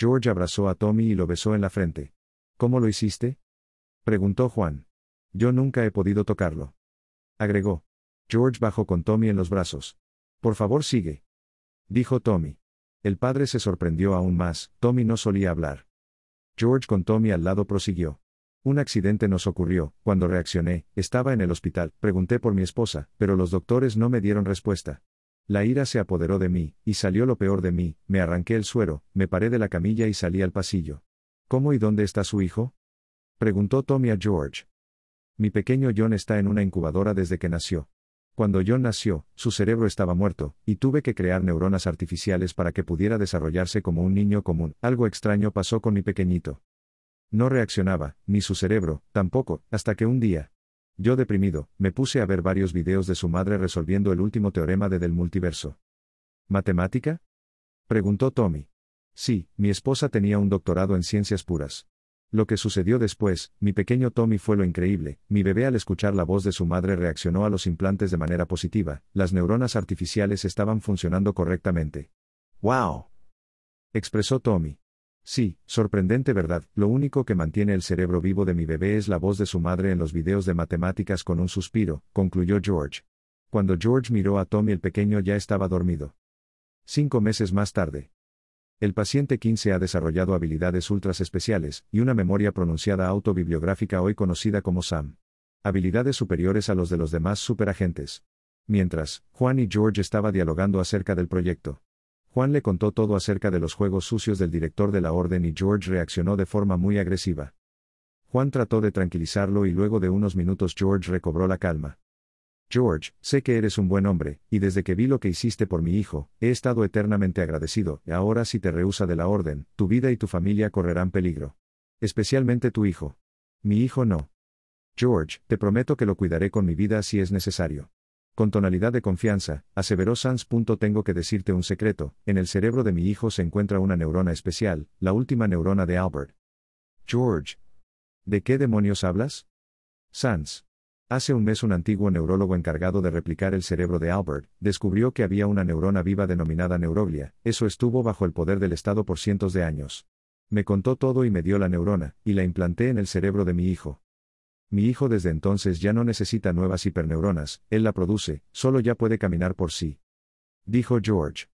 George abrazó a Tommy y lo besó en la frente. ¿Cómo lo hiciste? preguntó Juan. Yo nunca he podido tocarlo. Agregó. George bajó con Tommy en los brazos. Por favor sigue. Dijo Tommy. El padre se sorprendió aún más, Tommy no solía hablar. George con Tommy al lado prosiguió. Un accidente nos ocurrió, cuando reaccioné, estaba en el hospital, pregunté por mi esposa, pero los doctores no me dieron respuesta. La ira se apoderó de mí, y salió lo peor de mí, me arranqué el suero, me paré de la camilla y salí al pasillo. ¿Cómo y dónde está su hijo? Preguntó Tommy a George. Mi pequeño John está en una incubadora desde que nació. Cuando John nació, su cerebro estaba muerto, y tuve que crear neuronas artificiales para que pudiera desarrollarse como un niño común. Algo extraño pasó con mi pequeñito. No reaccionaba, ni su cerebro, tampoco, hasta que un día. Yo deprimido, me puse a ver varios videos de su madre resolviendo el último teorema de del multiverso. ¿Matemática? Preguntó Tommy. Sí, mi esposa tenía un doctorado en ciencias puras. Lo que sucedió después, mi pequeño Tommy fue lo increíble, mi bebé al escuchar la voz de su madre reaccionó a los implantes de manera positiva, las neuronas artificiales estaban funcionando correctamente. ¡Wow! expresó Tommy. Sí, sorprendente verdad, lo único que mantiene el cerebro vivo de mi bebé es la voz de su madre en los videos de matemáticas con un suspiro, concluyó George. Cuando George miró a Tommy el pequeño ya estaba dormido. Cinco meses más tarde. El paciente 15 ha desarrollado habilidades ultras especiales, y una memoria pronunciada autobibliográfica hoy conocida como SAM. Habilidades superiores a los de los demás superagentes. Mientras, Juan y George estaba dialogando acerca del proyecto. Juan le contó todo acerca de los juegos sucios del director de la orden y George reaccionó de forma muy agresiva. Juan trató de tranquilizarlo y luego de unos minutos George recobró la calma. George, sé que eres un buen hombre, y desde que vi lo que hiciste por mi hijo, he estado eternamente agradecido, ahora si te rehúsa de la orden, tu vida y tu familia correrán peligro. Especialmente tu hijo. Mi hijo no. George, te prometo que lo cuidaré con mi vida si es necesario. Con tonalidad de confianza, aseveró Sans. Tengo que decirte un secreto, en el cerebro de mi hijo se encuentra una neurona especial, la última neurona de Albert. George. ¿De qué demonios hablas? Sans. Hace un mes un antiguo neurólogo encargado de replicar el cerebro de Albert, descubrió que había una neurona viva denominada neuroglia, eso estuvo bajo el poder del Estado por cientos de años. Me contó todo y me dio la neurona, y la implanté en el cerebro de mi hijo. Mi hijo desde entonces ya no necesita nuevas hiperneuronas, él la produce, solo ya puede caminar por sí. Dijo George.